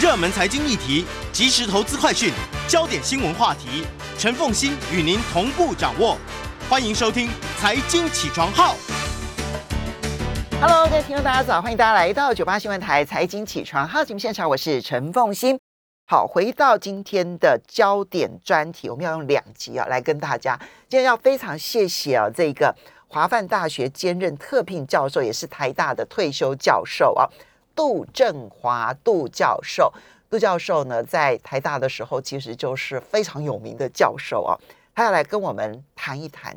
热门财经议题、即时投资快讯、焦点新闻话题，陈凤欣与您同步掌握。欢迎收听《财经起床号》。Hello，各位听众大家早，欢迎大家来到九八新闻台财经起床号节目现场，我是陈凤欣。好，回到今天的焦点专题，我们要用两集啊来跟大家。今天要非常谢谢啊这个华范大学兼任特聘教授，也是台大的退休教授啊，杜振华杜教授。杜教授呢，在台大的时候其实就是非常有名的教授啊，他要来跟我们谈一谈，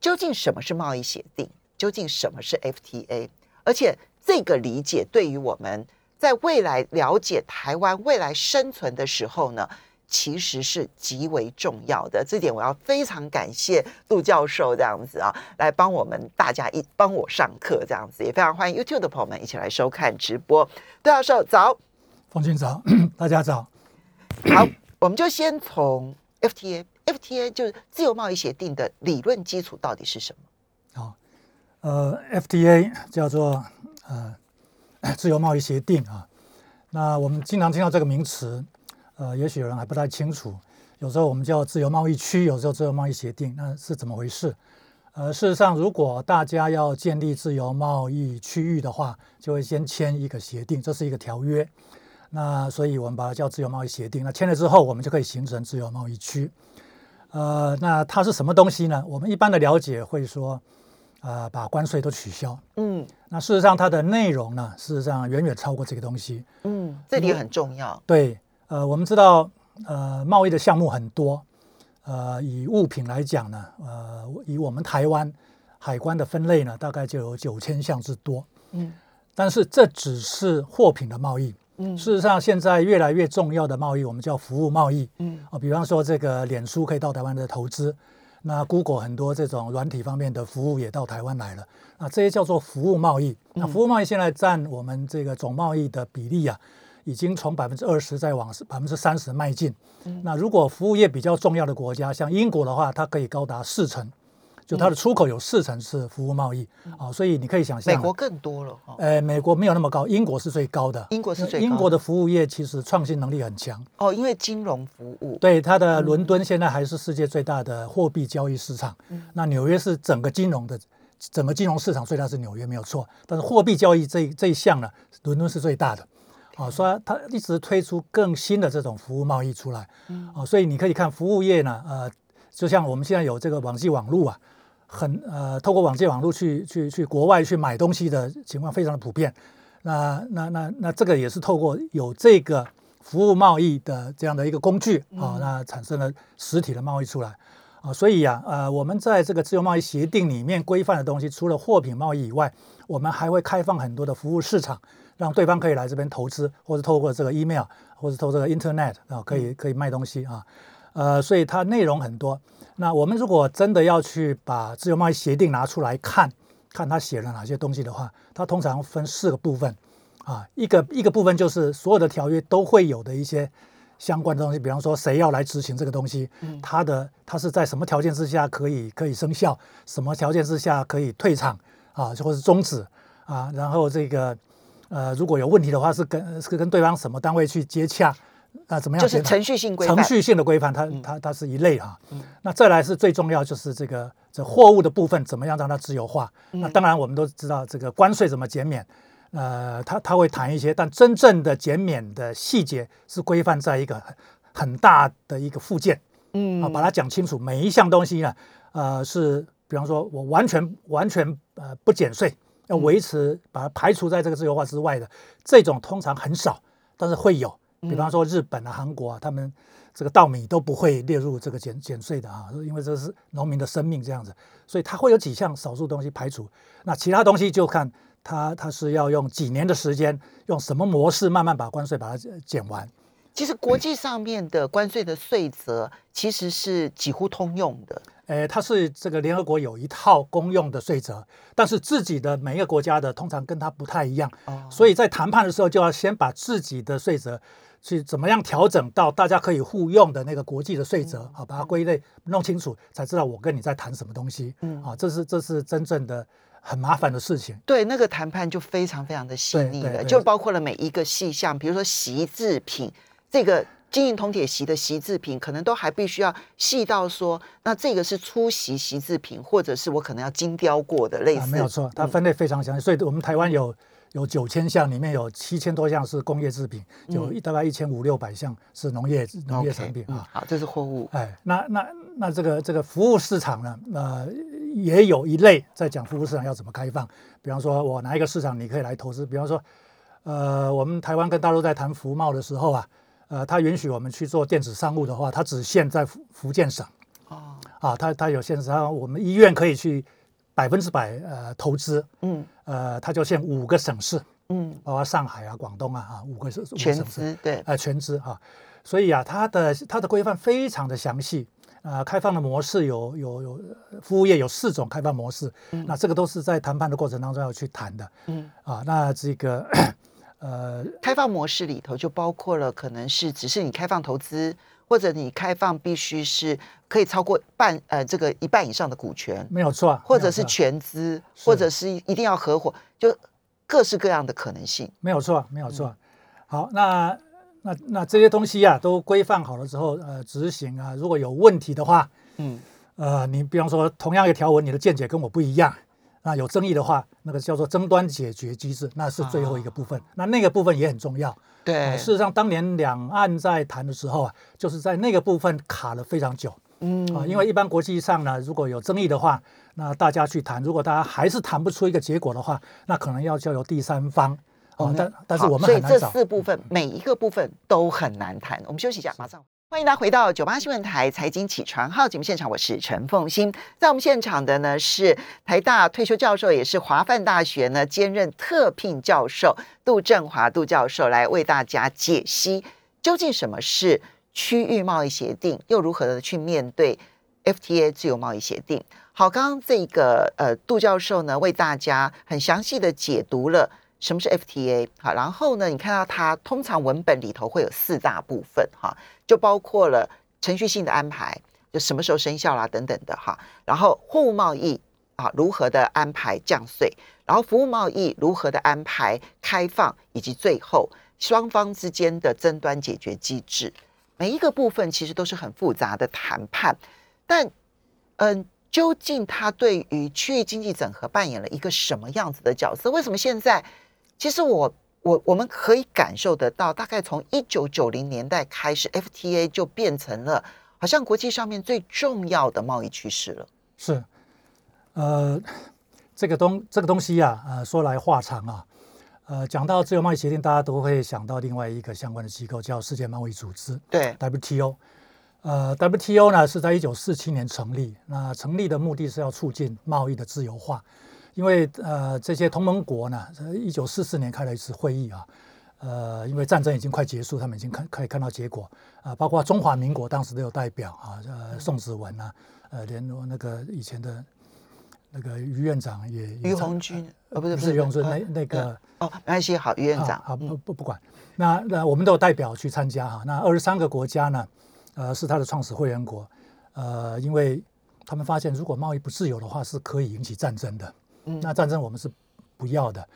究竟什么是贸易协定，究竟什么是 FTA，而且这个理解对于我们。在未来了解台湾未来生存的时候呢，其实是极为重要的。这点我要非常感谢杜教授这样子啊，来帮我们大家一帮我上课这样子，也非常欢迎 YouTube 的朋友们一起来收看直播。杜教授早，冯军早，大家早。好，我们就先从 FTA，FTA 就是自由贸易协定的理论基础到底是什么？好，呃，FTA 叫做呃。自由贸易协定啊，那我们经常听到这个名词，呃，也许有人还不太清楚。有时候我们叫自由贸易区，有时候自由贸易协定，那是怎么回事？呃，事实上，如果大家要建立自由贸易区域的话，就会先签一个协定，这是一个条约。那所以我们把它叫自由贸易协定。那签了之后，我们就可以形成自由贸易区。呃，那它是什么东西呢？我们一般的了解会说。呃，把关税都取消。嗯，那事实上它的内容呢，事实上远远超过这个东西。嗯，这点很重要。对，呃，我们知道，呃，贸易的项目很多。呃，以物品来讲呢，呃，以我们台湾海关的分类呢，大概就有九千项之多。嗯，但是这只是货品的贸易。嗯，事实上现在越来越重要的贸易，我们叫服务贸易。嗯，啊，比方说这个脸书可以到台湾的投资。那 Google 很多这种软体方面的服务也到台湾来了，那这些叫做服务贸易。那服务贸易现在占我们这个总贸易的比例啊，已经从百分之二十再往百分之三十迈进。那如果服务业比较重要的国家，像英国的话，它可以高达四成，就它的出口有四成是服务贸易啊。所以你可以想象，美国更多了。呃，美国没有那么高，英国是最高的。英国是最英国的服务业其实创新能力很强。哦，因为金融服务。对，它的伦敦现在还是世界最大的货币交易市场。嗯。那纽约是整个金融的整个金融市场最大是纽约没有错，但是货币交易这这一项呢，伦敦是最大的。啊，所以它一直推出更新的这种服务贸易出来。嗯。啊，所以你可以看服务业呢，呃，就像我们现在有这个网际网络啊。很呃，透过网际网络去去去国外去买东西的情况非常的普遍。那那那那这个也是透过有这个服务贸易的这样的一个工具啊，那产生了实体的贸易出来啊。所以呀，呃，我们在这个自由贸易协定里面规范的东西，除了货品贸易以外，我们还会开放很多的服务市场，让对方可以来这边投资，或者透过这个 email，或者透过这个 internet 啊，可以可以卖东西啊。呃，所以它内容很多。那我们如果真的要去把自由贸易协定拿出来看，看它写了哪些东西的话，它通常分四个部分，啊，一个一个部分就是所有的条约都会有的一些相关的东西，比方说谁要来执行这个东西，它的它是在什么条件之下可以可以生效，什么条件之下可以退场啊，或者是终止啊，然后这个呃如果有问题的话，是跟是跟对方什么单位去接洽。那怎么样？就是程序性规范，程序性的规范，它它它是一类哈。那再来是最重要，就是这个这货物的部分，怎么样让它自由化？那当然我们都知道这个关税怎么减免，呃，他他会谈一些，但真正的减免的细节是规范在一个很大的一个附件，嗯啊，把它讲清楚。每一项东西呢，呃，是比方说我完全完全呃不减税，要维持把它排除在这个自由化之外的这种，通常很少，但是会有。比方说日本啊、韩国啊，他们这个稻米都不会列入这个减减税的啊，因为这是农民的生命这样子，所以它会有几项少数东西排除，那其他东西就看它它是要用几年的时间，用什么模式慢慢把关税把它减完。其实国际上面的关税的税则其实是几乎通用的。呃，它是这个联合国有一套公用的税则，但是自己的每一个国家的通常跟它不太一样，所以在谈判的时候就要先把自己的税则去怎么样调整到大家可以互用的那个国际的税则，好把它归类弄清楚，才知道我跟你在谈什么东西。嗯，啊，这是这是真正的很麻烦的事情。对，那个谈判就非常非常的细腻了，就包括了每一个细项，比如说席制品，这个金银铜铁席的席制品，可能都还必须要细到说，那这个是出席席制品，或者是我可能要精雕过的类似。啊，没有错，它嗯分类非常详细，所以我们台湾有有九千项，里面有七千多项是工业制品，有一大概一千五六百项是农业农业产品啊。好，这是货物。哎，那那那这个这个服务市场呢，呃，也有一类在讲服务市场要怎么开放。比方说，我哪一个市场你可以来投资？比方说，呃，我们台湾跟大陆在谈服贸的时候啊，呃，它允许我们去做电子商务的话，它只限在福福建省哦，啊，它它有限制，它我们医院可以去百分之百呃投资，嗯呃，它就限五个省市，嗯，包括上海啊、广东啊啊五个省全省市。资对，呃全资哈、所以啊，它的它的规范非常的详细。呃，开放的模式有有有，呃服务业有四种开放模式，那这个都是在谈判的过程当中要去谈的。嗯，啊，那这个呃，开放模式里头就包括了可能是只是你开放投资，或者你开放必须是可以超过半呃这个一半以上的股权，没有错，或者是全资，或者是一定要合伙，就各式各样的可能性。没有错，没有嗯错。好，那那那这些东西啊，都规范好了之后，呃，执行啊，如果有问题的话，嗯，呃，你比方说同样一个条文，你的见解跟我不一样，那有争议的话，那个叫做争端解决机制，那是最后一个部分。那那个部分也很重要。啊对呃，事实上，当年两岸在谈的时候啊，就是在那个部分卡了非常久嗯啊，因为一般国际上呢，如果有争议的话，那大家去谈，如果大家还是谈不出一个结果的话，那可能要交由第三方啊，但但是我们所以这。四部分每一个部分都很难谈。我们休息一下，马上。欢迎大家回到九八新闻台财经起床号节目现场，我是陈凤欣。在我们现场的呢是台大退休教授，也是华范大学呢兼任特聘教授杜振华杜教授来为大家解析究竟什么是区域贸易协定，又如何的去面对 FTA 自由贸易协定。好，刚刚这个呃杜教授呢为大家很详细的解读了。什么是 FTA？好，然后呢，你看到它通常文本里头会有四大部分哈，就包括了程序性的安排，就什么时候生效啦等等的哈，然后货物贸易啊如何的安排降税，然后服务贸易如何的安排开放，以及最后双方之间的争端解决机制，每一个部分其实都是很复杂的谈判，但嗯。究竟它对于区域经济整合扮演了一个什么样子的角色？为什么现在其实我我我们可以感受得到，大概从一九九零年代开始，FTA 就变成了好像国际上面最重要的贸易趋势了。是，呃，这个东这个东西啊，呃，说来话长啊，呃，讲到自由贸易协定，大家都会想到另外一个相关的机构，叫世界贸易组织对，（WTO）。呃，WTO 呢是在一九四七年成立，那成立的目的是要促进贸易的自由化，因为呃这些同盟国呢，一九四四年开了一次会议啊，呃，因为战争已经快结束，他们已经看可以看到结果啊、包括中华民国当时都有代表啊，呃，宋子文啊，呃，连那个以前的那个于院长也也于参鸿钧，呃，不是不是于鸿钧，呃那那个。哦，没关系，好，于院长，啊，不不不管，那那我们都有代表去参加哈。那二十三个国家呢，呃，是他的创始会员国，呃，因为他们发现如果贸易不自由的话，是可以引起战争的。嗯那战争我们是不要的。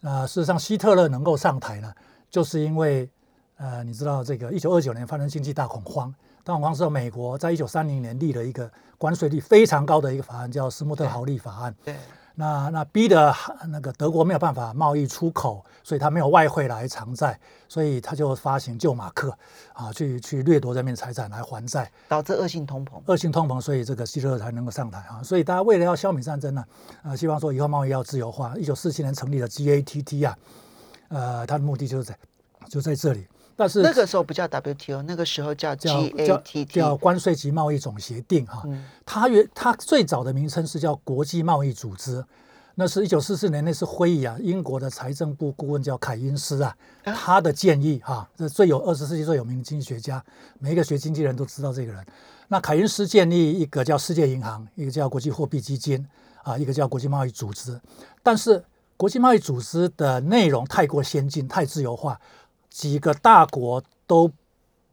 那事实上，希特勒能够上台呢，就是因为呃，你知道这个一九二九年发生经济大恐慌，大恐慌时候，美国在一九三零年立了一个关税率非常高的一个法案，叫斯穆特豪利法案。对，那那逼的那个德国没有办法贸易出口，所以他没有外汇来偿债，所以他就发行旧马克啊，去去掠夺人民财产来还债，导致恶性通膨。恶性通膨，所以这个希特勒才能够上台啊。所以大家为了要消弭战争呢，呃，希望说以后贸易要自由化。一九四七年成立的 GATT 啊，呃，它的目的就是在就在这里。但是那个时候不叫 WTO，那个时候叫叫叫 GATT，叫关税及贸易总协定哈、嗯它原它最早的名称是叫国际贸易组织，那是一九四四年那次会议啊，英国的财政部顾问叫凯因斯啊，啊？他的建议哈、这最有二十世纪最有名的经济学家，每一个学经济人都知道这个人。那凯因斯建立一个叫世界银行，一个叫国际货币基金啊，一个叫国际贸易组织，但是国际贸易组织的内容太过先进、太自由化，几个大国都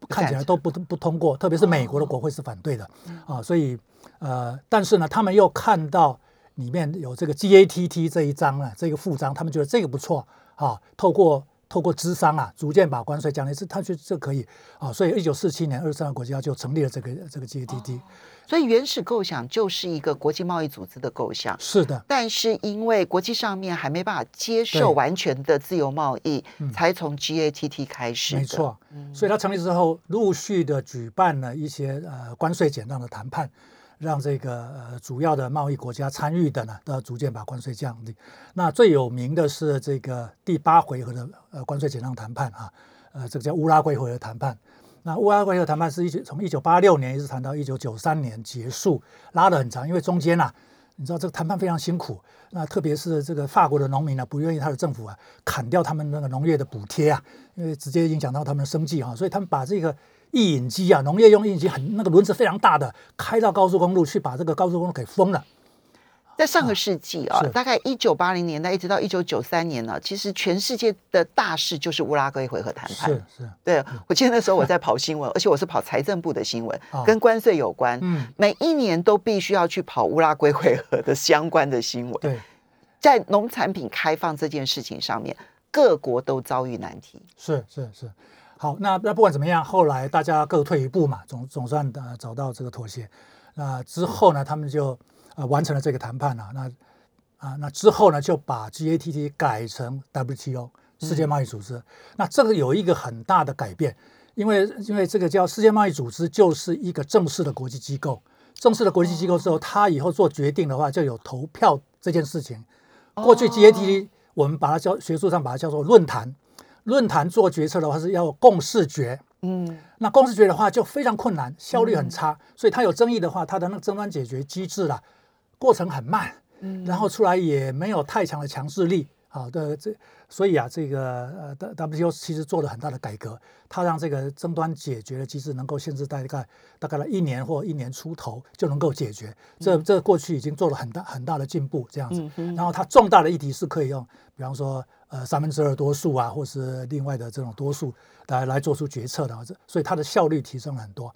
看起来都不不通过，特别是美国的国会是反对的啊，所以呃，但是呢，他们又看到里面有这个 GATT 这一章啊，这个附章，他们觉得这个不错啊，透过透过资商啊，逐渐把关税降低，是他觉得这可以。啊，所以一九四七年二十三个国家就成立了这个这个 GATT。所以原始构想就是一个国际贸易组织的构想，是的，但是因为国际上面还没办法接受完全的自由贸易，才从 GATT 开始。没错，所以它成立之后，陆续的举办了一些呃关税减让的谈判，让这个呃主要的贸易国家参与的呢，都要逐渐把关税降低。那最有名的是这个第八回合的呃关税减让谈判啊，呃，这个叫乌拉圭回合谈判。那乌拉圭的谈判是一九从一九八六年一直谈到一九九三年结束，拉得很长，因为中间呐，你知道这个谈判非常辛苦。那特别是这个法国的农民呢，不愿意他的政府啊砍掉他们那个农业的补贴啊，因为直接影响到他们的生计啊，所以他们把这个印引机啊，农业用印引机很那个轮子非常大的，开到高速公路去，把这个高速公路给封了。在上个世纪啊，大概一九八零年代一直到一九九三年呢，其实全世界的大事就是乌拉圭回合谈判。是是，对我记得那时候我在跑新闻，而且我是跑财政部的新闻，跟关税有关。嗯，每一年都必须要去跑乌拉圭回合的相关的新闻。对，在农产品开放这件事情上面，各国都遭遇难题。是是是，好，那那不管怎么样，后来大家各退一步嘛，总总算呃找到这个妥协。那之后呢，他们就。呃，完成了这个谈判啊，那啊，那之后呢，就把 GATT 改成 WTO 世界贸易组织。那这个有一个很大的改变，因为因为这个叫世界贸易组织就是一个正式的国际机构，正式的国际机构之后，它以后做决定的话就有投票这件事情。过去 GATT 我们把它叫学术上把它叫做论坛，论坛做决策的话是要共识决。嗯，那共识决的话就非常困难，效率很差，所以它有争议的话，它的那个争端解决机制啦。过程很慢，嗯，然后出来也没有太强的强制力，好的这，所以啊，这个呃，WTO 其实做了很大的改革，它让这个争端解决的机制能够限制大概大概了一年或一年出头就能够解决，这这过去已经做了很大很大的进步，这样子。然后它重大的议题是可以用，比方说呃三分之二多数啊，或是另外的这种多数来来做出决策的，这所以它的效率提升了很多。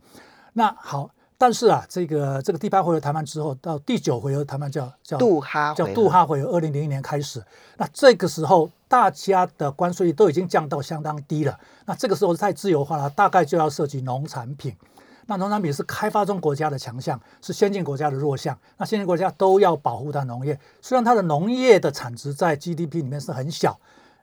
那好。但是啊，这个这个第八回合谈判之后，到第九回合谈判叫叫杜哈叫杜哈回合，二零零一年开始。那这个时候，大家的关税都已经降到相当低了。那这个时候太自由化了，大概就要涉及农产品。那农产品是开发中国家的强项，是先进国家的弱项。那先进国家都要保护它农业，虽然它的农业的产值在 GDP 里面是很小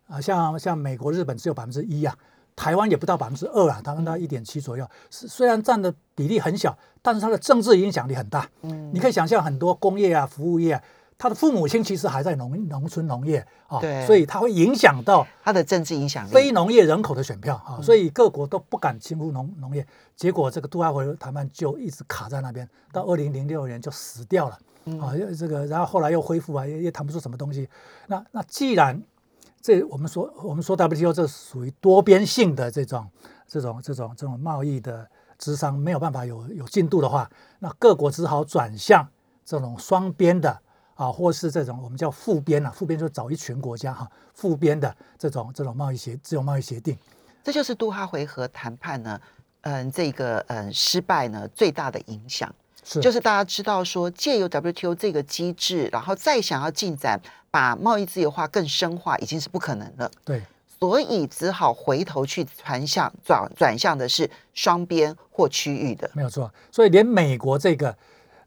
啊，像像美国、日本只有百分之一啊。台湾也不到百分之二啊，他们到一点七左右，是虽然占的比例很小，但是它的政治影响力很大。嗯，你可以想象很多工业啊、服务业，它的父母亲其实还在农农村农业啊，对，所以他会影响到他的政治影响力，非农业人口的选票啊，所以各国都不敢侵入农农业，结果这个杜阿回谈判就一直卡在那边，到二零零六年就死掉了啊，这个然后后来又恢复啊，也也谈不出什么东西。那那既然这我们说，我们说 WTO 这属于多边性的这种、这种、这种、这种贸易的智商没有办法有有进度的话，那各国只好转向这种双边的啊，或是这种我们叫复边啊，复边就找一群国家哈，复边的这种这种贸易协自由贸易协定，这就是杜哈回合谈判呢，嗯，这个嗯失败呢最大的影响。就是大家知道说，借由 WTO 这个机制，然后再想要进展，把贸易自由化更深化，已经是不可能了。对，所以只好回头去转向转转向的是双边或区域的。没有错，所以连美国这个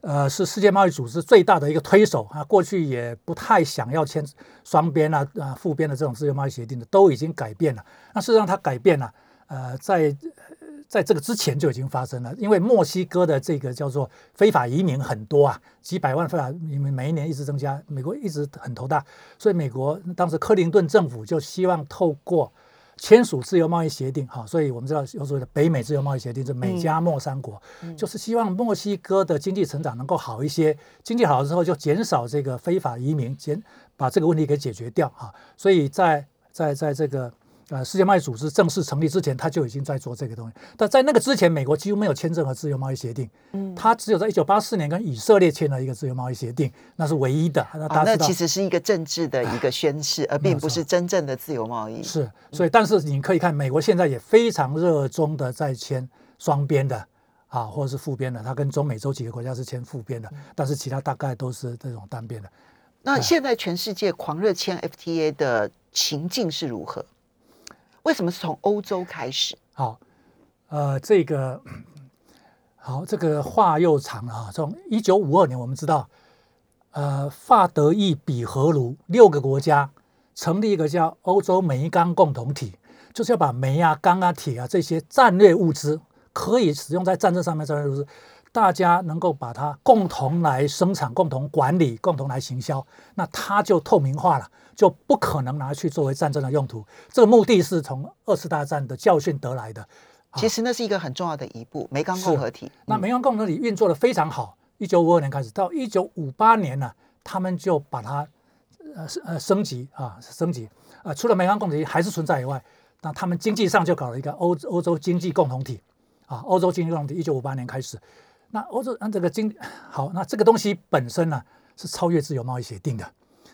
呃是世界贸易组织最大的一个推手啊，过去也不太想要签双边啊啊复边的这种自由贸易协定的，都已经改变了。那事实上它改变了，呃，在。在这个之前就已经发生了，因为墨西哥的这个叫做非法移民很多啊，几百万非法移民每一年一直增加，美国一直很头大，所以美国当时克林顿政府就希望透过签署自由贸易协定，哈，所以我们知道有所谓的北美自由贸易协定，是美加墨三国，就是希望墨西哥的经济成长能够好一些，经济好了之后就减少这个非法移民，减把这个问题给解决掉啊，所以在在在这个。呃，世界贸易组织正式成立之前，他就已经在做这个东西。但在那个之前，美国几乎没有签任何自由贸易协定。嗯，他只有在一九八四年跟以色列签了一个自由贸易协定，那是唯一的。那那其实是一个政治的一个宣誓，而并不是真正的自由贸易。是，所以但是你可以看，美国现在也非常热衷的在签双边的啊，或者是复编的，它跟中美洲几个国家是签复编的，但是其他大概都是这种单边的。那现在全世界狂热签 FTA 的情境是如何？为什么是从欧洲开始？好，呃，这个 好，这个话又长了啊。从一九五二年，我们知道，呃，法德意比荷卢六个国家成立一个叫欧洲煤钢共同体，就是要把煤啊、钢啊、铁啊这些战略物资。可以使用在战争上面，战略物资大家能够把它共同来生产、共同管理、共同来行销，那它就透明化了，就不可能拿去作为战争的用途。这个目的是从二次大战的教训得来的。其实那是一个很重要的一步，煤钢共和体。那煤钢共和体运作的非常好，一九五二年开始到一九五八年呢，他们就把它呃呃升级啊升级啊，除了煤钢共同体还是存在以外，那他们经济上就搞了一个欧欧洲经济共同体。啊，欧洲经济共同体一九五八年开始，那欧洲按这个经好，那这个东西本身呢是超越自由贸易协定的。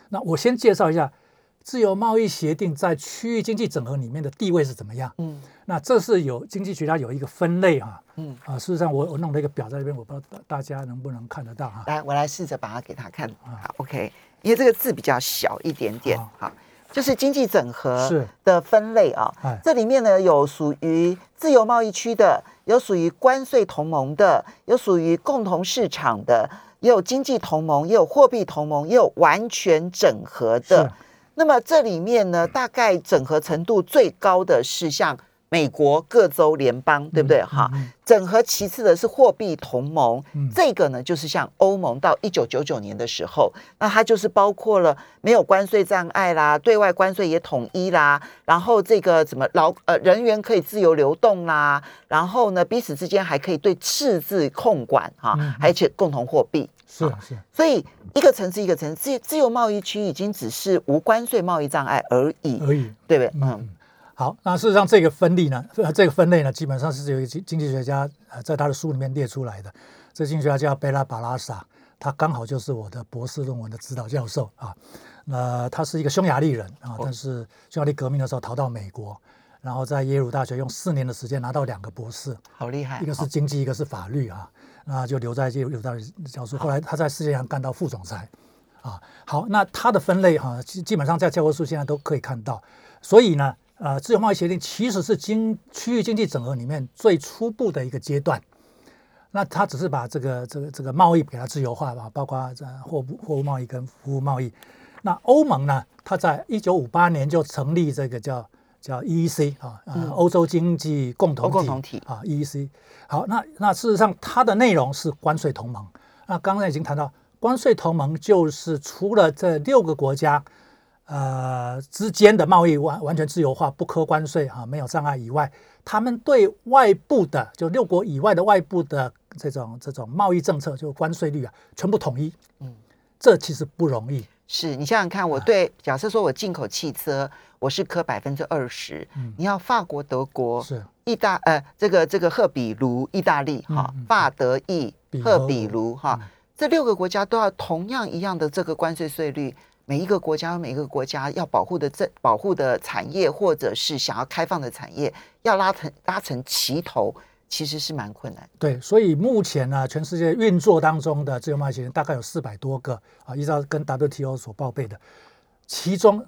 那我先介绍一下自由贸易协定在区域经济整合里面的地位是怎么样。嗯，那这是有经济学家有一个分类哈。嗯啊，事实上我我弄了一个表在这边，我不知道大家能不能看得到哈。来，我来试着把它给他看。好，OK，因为这个字比较小一点点。好。就是经济整合的分类啊，这里面呢有属于自由贸易区的，有属于关税同盟的，有属于共同市场的，也有经济同盟，也有货币同盟，也有完全整合的。那么这里面呢，大概整合程度最高的是像。美国各州联邦，对不对？哈，整合其次的是货币同盟，这个呢，就是像欧盟到一九九九年的时候，那它就是包括了没有关税障碍啦，对外关税也统一啦，然后这个怎么劳呃人员可以自由流动啦，然后呢彼此之间还可以对赤字控管哈，而且共同货币是是，所以一个层次一个层次，自由贸易区已经只是无关税贸易障碍而已而已，对不对？嗯。好，那事实上这个分类呢，这个分类呢，基本上是由经经济学家呃在他的书里面列出来的。这经济学家叫贝拉巴拉萨，他刚好就是我的博士论文的指导教授啊。那他是一个匈牙利人啊，但是匈牙利革命的时候逃到美国，然后在耶鲁大学用四年的时间拿到两个博士，好厉害。一个是经济，一个是法律啊，那就留在耶鲁大学教授。后来他在世界上干到副总裁啊。好，那他的分类哈，基基本上在教科书现在都可以看到，所以呢。呃，自由贸易协定其实是经区域经济整合里面最初步的一个阶段，那它只是把这个这个这个贸易给它自由化吧，包括这货物货物贸易跟服务贸易。那欧盟呢，它在一九五八年就成立这个叫叫 EEC 啊，欧洲经济共同体啊，EEC。好，那那事实上它的内容是关税同盟。那刚才已经谈到，关税同盟就是除了这六个国家。呃，之间的贸易完完全自由化，不科关税哈，没有障碍以外，他们对外部的就六国以外的外部的这种这种贸易政策，就关税率啊，全部统一。嗯，这其实不容易。是你想想看，我对假设说我进口汽车，我是科百分之二十，你要法国、德国是意大呃，这个这个赫比卢意大利哈，法德意赫比卢哈，这六个国家都要同样一样的这个关税税率。每一个国家，每一个国家要保护的这保护的产业，或者是想要开放的产业，要拉成拉成齐头，其实是蛮困难。对，所以目前呢，全世界运作当中的自由贸易协定大概有四百多个啊，依照跟 WTO 所报备的，其中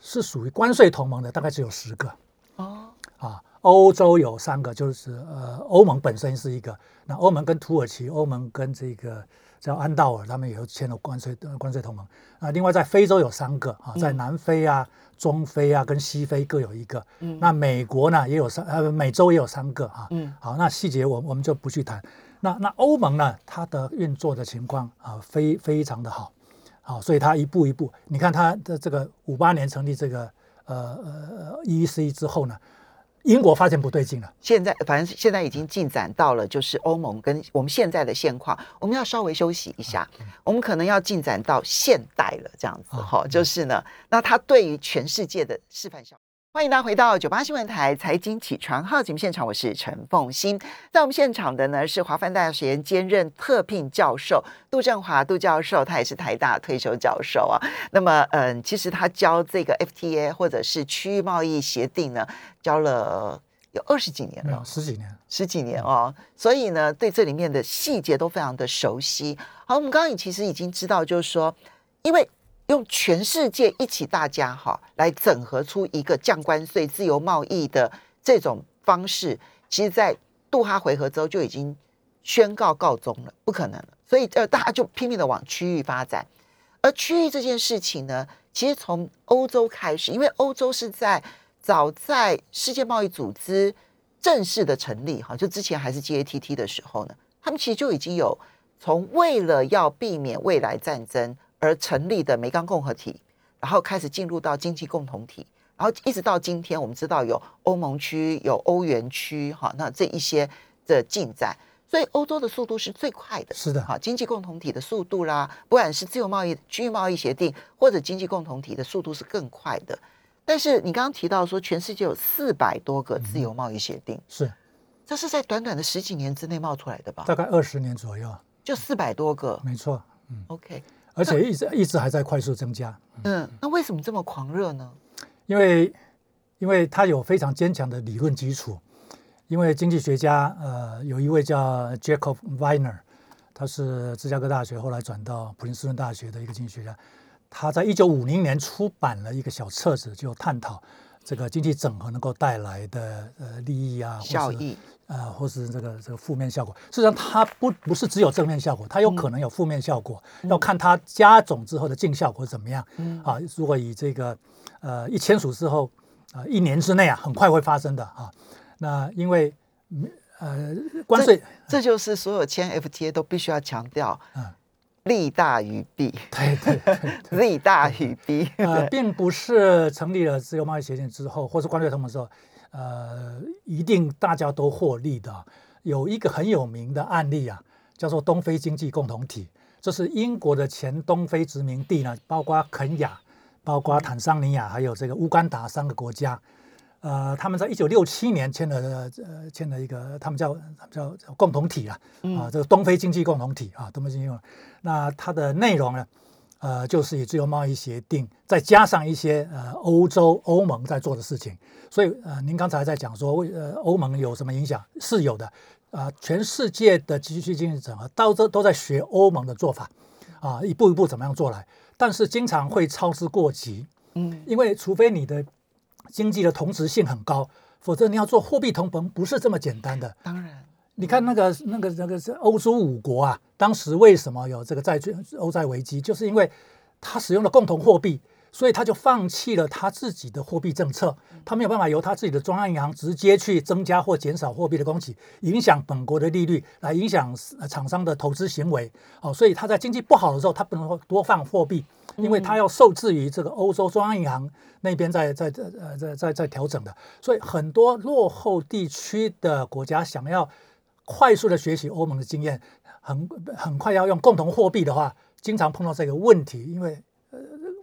是属于关税同盟的，大概只有十个。哦，啊，欧洲有三个，就是呃，欧盟本身是一个，那欧盟跟土耳其，欧盟跟这个。叫安道尔，他们也有签了关税关税同盟啊。另外，在非洲有三个啊，在南非啊、中非啊跟西非各有一个。嗯，那美国呢也有三，呃，美洲也有三个啊。嗯，好，那细节我我们就不去谈。那那欧盟呢，它的运作的情况啊，非非常的好，好，所以它一步一步，你看它的这个五八年成立这个呃呃 EEC 之后呢。英国发现不对劲了，现在反正现在已经进展到了，就是欧盟跟我们现在的现况，我们要稍微休息一下，我们可能要进展到现代了，这样子哈，就是呢，那它对于全世界的示范效。欢迎大家回到九八新闻台财经起床号节目现场，我是陈凤欣。在我们现场的呢是华范大学兼任特聘教授杜振华杜教授，他也是台大退休教授啊。那么，嗯，其实他教这个 FTA 或者是区域贸易协定呢，教了有二十几年了十几年。十几年哦，所以呢，对这里面的细节都非常的熟悉。好，我们刚刚也其实已经知道，就是说，因为用全世界一起大家哈来整合出一个降关税、自由贸易的这种方式，其实在杜哈回合之后就已经宣告告终了，不可能了。所以呃，大家就拼命的往区域发展。而区域这件事情呢，其实从欧洲开始，因为欧洲是在早在世界贸易组织正式的成立，哈，就之前还是 GATT 的时候呢，他们其实就已经有从为了要避免未来战争而成立的煤钢共和体，然后开始进入到经济共同体，然后一直到今天，我们知道有欧盟区、有欧元区，哈，那这一些的进展。所以欧洲的速度是最快的，是的哈，经济共同体的速度啦，不管是自由贸易、区域贸易协定或者经济共同体的速度是更快的。但是你刚刚提到说，全世界有四百多个自由贸易协定，是这是在短短的十几年之内冒出来的吧？大概二十年左右，就四百多个没错。嗯，OK，而且一直一直还在快速增加，嗯，那为什么这么狂热呢？因为因为它有非常坚强的理论基础。因为经济学家呃有一位叫 Jacob Weiner，他是芝加哥大学后来转到普林斯顿大学的一个经济学家，他在一九五零年出版了一个小册子，就探讨这个经济整合能够带来的呃利益啊，效益，呃，或是这个这个负面效果。事实上，它不不是只有正面效果，它有可能有负面效果，要看它加总之后的净效果怎么样。嗯啊，如果以这个呃一签署之后啊、一年之内啊，很快会发生的啊。那因为嗯呃关税，这就是所有签 FTA 都必须要强调，嗯利大于弊，对对对。利大于弊。呃，并不是成立了自由贸易协定之后，或是关税同盟之后，呃，一定大家都获利的。有一个很有名的案例啊，叫做东非经济共同体，这是英国的前东非殖民地呢，包括肯亚、包括坦桑尼亚，还有这个乌干达三个国家。呃，他们在一九六七年签了呃签了一个，他们叫叫叫共同体啊，啊，这个东非经济共同体啊，东非经济共同体。那它的内容呢，呃，就是以自由贸易协定，再加上一些呃欧洲欧盟在做的事情。所以呃，您刚才在讲说，为呃欧盟有什么影响？是有的。啊、全世界的经济经济整合到这都在学欧盟的做法，啊，一步一步怎么样做来，但是经常会操之过急。嗯，因为除非你的经济的同质性很高，否则你要做货币同盟不是这么简单的。当然，你看那个那个那个是欧洲五国啊，当时为什么有这个债券欧债危机，就是因为它使用了共同货币，所以他就放弃了他自己的货币政策，他没有办法由他自己的中央银行直接去增加或减少货币的供给，影响本国的利率，来影响呃厂商的投资行为。哦，所以他在经济不好的时候，他不能多放货币，因为他要受制于这个欧洲中央银行那边在在呃在在在调整的，所以很多落后地区的国家想要快速的学习欧盟的经验，很很快要用共同货币的话，经常碰到这个问题，因为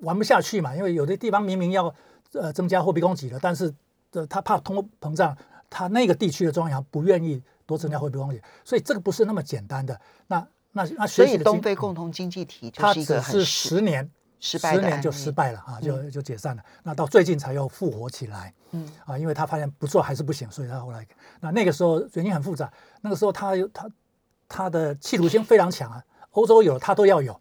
玩不下去嘛，因为有的地方明明要呃增加货币供给了，但是呃他怕通货膨胀，他那个地区的中央银行不愿意多增加货币供给，所以这个不是那么简单的。那那那所以东非共同经济体就它是一个只是十年。失败十年就失败了啊，就就解散了。那到最近才又复活起来，嗯啊，因为他发现不做还是不行，所以他后来那那个时候原因很复杂。那个时候他有他他的企图心非常强啊，欧洲有他都要有，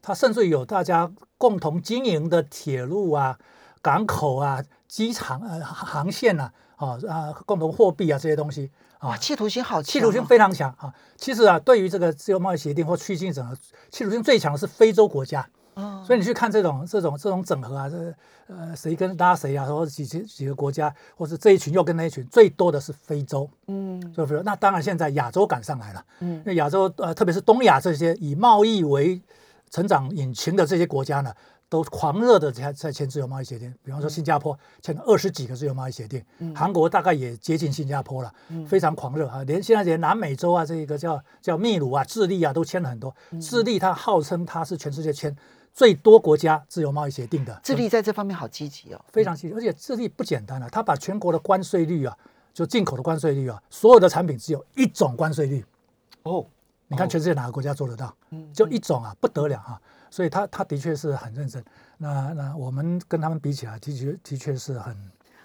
他甚至有大家共同经营的铁路啊、港口啊、机场呃航线啊，啊啊共同货币啊这些东西啊。哇，，企图心好强、哦，企图心非常强啊。其实啊，对于这个自由贸易协定或区域经济整合，企图心最强的是非洲国家。哦，所以你去看这种这种这种整合啊，这呃谁跟拉谁啊，或者几几几个国家，或是这一群又跟那一群，最多的是非洲，嗯。就比如那当然现在亚洲赶上来了，嗯。因为亚洲呃特别是东亚这些以贸易为成长引擎的这些国家呢，都狂热的在在签自由贸易协定，比方说新加坡签了二十几个自由贸易协定，韩国大概也接近新加坡了，非常狂热。啊，连现在连南美洲啊，这个叫叫秘鲁啊、智利啊都签了很多，智利它号称它是全世界签最多国家自由贸易协定的，智利在这方面好积极哦，非常积极，而且智利不简单啊，它把全国的关税率啊，就进口的关税率啊，所有的产品只有一种关税率。哦，你看全世界哪个国家做得到？就一种啊，不得了啊！所以他他的确是很认真。那那我们跟他们比起来，的确的确是很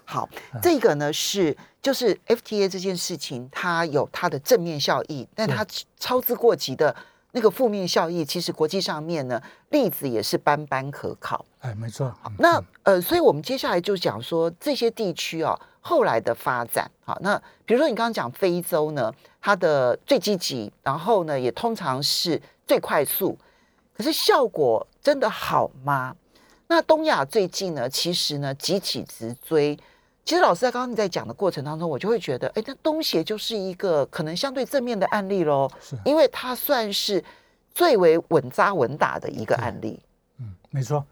好，这个呢是就是 FTA 这件事情，它有它的正面效益，但它操之过急的那个负面效益，其实国际上面呢例子也是斑斑可考。哎，没错。那呃，所以我们接下来就讲说这些地区哦后来的发展。好，那比如说你刚刚讲非洲呢，它的最积极，然后呢也通常是最快速，可是效果真的好吗？那东亚最近呢，其实呢急起直追。其实老师在刚刚你在讲的过程当中，我就会觉得，哎，那东协就是一个可能相对正面的案例喽，因为它算是最为稳扎稳打的一个案例。嗯，没错。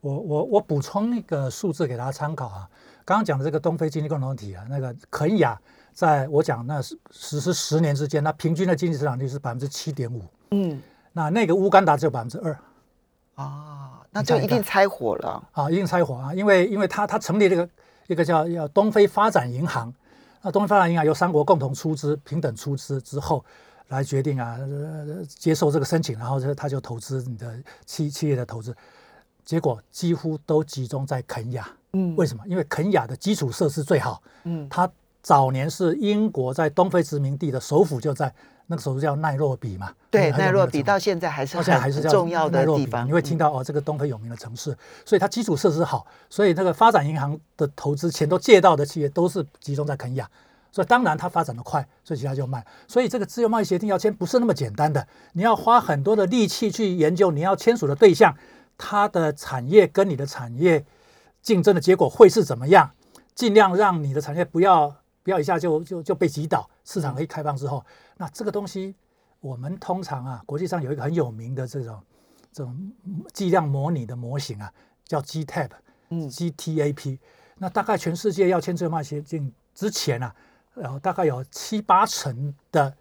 我我我补充一个数字给大家参考啊，刚刚讲的这个东非经济共同体啊，那个肯雅，在我讲那实施十年之间，那平均的经济增长率是百分之七点五。嗯，那那个乌干达只有百分之二。啊，那就一定拆伙了啊，一定拆伙啊，因为因为它它成立这个。一个叫叫东非发展银行，那东非发展银行由三国共同出资、平等出资之后，来决定啊接受这个申请，然后就他就投资你的企企业的投资，结果几乎都集中在肯亚。嗯，为什么？因为肯亚的基础设施最好。嗯，它早年是英国在东非殖民地的首府，就在。那个时候叫奈洛比嘛，对，奈洛比到现在还是还是重要的地方。你会听到哦，这个东非有名的城市，所以它基础设施好，所以那个发展银行的投资钱都借到的企业都是集中在肯亚，所以当然它发展的快，所以其他就慢。所以这个自由贸易协定要签不是那么简单的，你要花很多的力气去研究你要签署的对象，它的产业跟你的产业竞争的结果会是怎么样，尽量让你的产业不要不要一下就就就被击倒，市场一开放之后。那这个东西，我们通常啊，国际上有一个很有名的这种这种计量模拟的模型啊，叫 GTAP，嗯，GTAP。那大概全世界要签这个贸易协定之前啊，然后大概有七八成的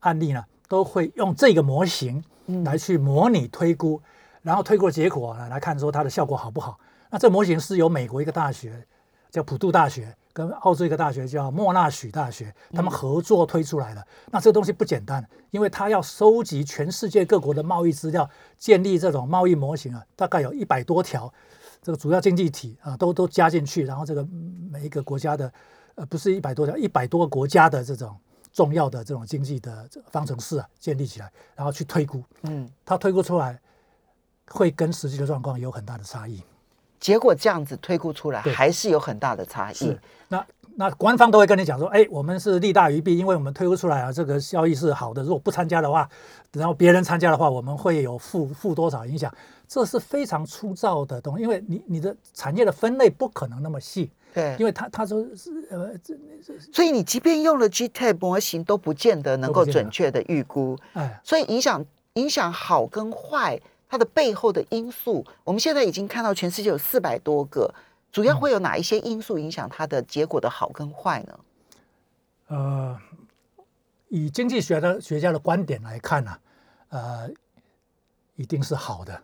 案例呢，都会用这个模型来去模拟推估，然后推估结果呢来看说它的效果好不好。那这模型是由美国一个大学叫普渡大学。跟澳洲一个大学叫莫纳许大学，他们合作推出来的。那这个东西不简单，因为他要收集全世界各国的贸易资料，建立这种贸易模型啊，大概有一百多条，这个主要经济体啊都都加进去，然后这个每一个国家的，呃，不是一百多条，一百多个国家的这种重要的这种经济的方程式啊建立起来，然后去推估，嗯，他推估出来会跟实际的状况有很大的差异。结果这样子推估出来，还是有很大的差异。那那官方都会跟你讲说，哎，我们是利大于弊，因为我们推估出来啊，这个效益是好的。如果不参加的话，然后别人参加的话，我们会有负负多少影响？这是非常粗糙的东西，因为你你的产业的分类不可能那么细。对，因为他他说是呃，所以你即便用了 GTAP 模型，都不见得能够准确的预估。哎，所以影响影响好跟坏。它的背后的因素，我们现在已经看到全世界有四百多个，主要会有哪一些因素影响它的结果的好跟坏呢？呃，以经济学的学家的观点来看呢，呃，一定是好的，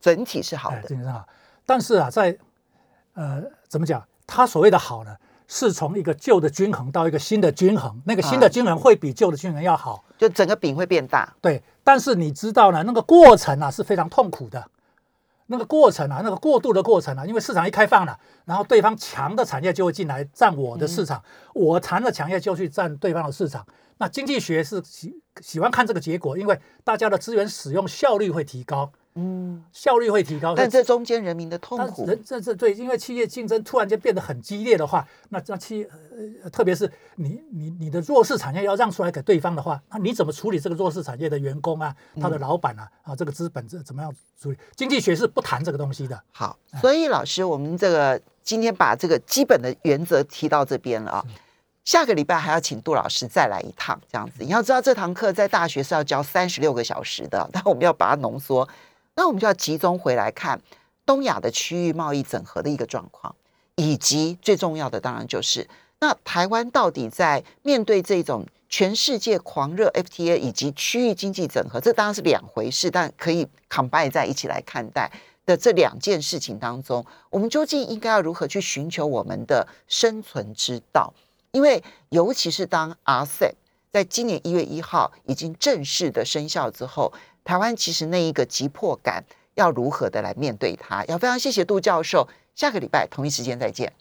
整体是好的，整体是好。但是啊，在呃，怎么讲？他所谓的好呢？是从一个旧的均衡到一个新的均衡，那个新的均衡会比旧的均衡要好，就整个饼会变大。对，但是你知道呢，那个过程啊是非常痛苦的，那个过程啊，那个过渡的过程啊，因为市场一开放了，然后对方强的产业就会进来占我的市场，我强的产业就去占对方的市场。那经济学是喜喜欢看这个结果，因为大家的资源使用效率会提高。嗯，效率会提高，但这中间人民的痛苦，人这这对，因为企业竞争突然间变得很激烈的话，那那企呃，特别是你你你的弱势产业要让出来给对方的话，那你怎么处理这个弱势产业的员工啊，他的老板啊，啊，这个资本这怎么样处理？经济学是不谈这个东西的。好，所以老师，我们这个今天把这个基本的原则提到这边了啊，下个礼拜还要请杜老师再来一趟，这样子。你要知道，这堂课在大学是要教三十六个小时的，但我们要把它浓缩。那我们就要集中回来看东亚的区域贸易整合的一个状况，以及最重要的当然就是那台湾到底在面对这种全世界狂热 FTA 以及区域经济整合，这当然是两回事，但可以 combine 在一起来看待的这两件事情当中，我们究竟应该要如何去寻求我们的生存之道？因为尤其是当 RCEP 在今年一月一号已经正式的生效之后。台湾其实那一个急迫感要如何的来面对它？要非常谢谢杜教授，下个礼拜同一时间再见。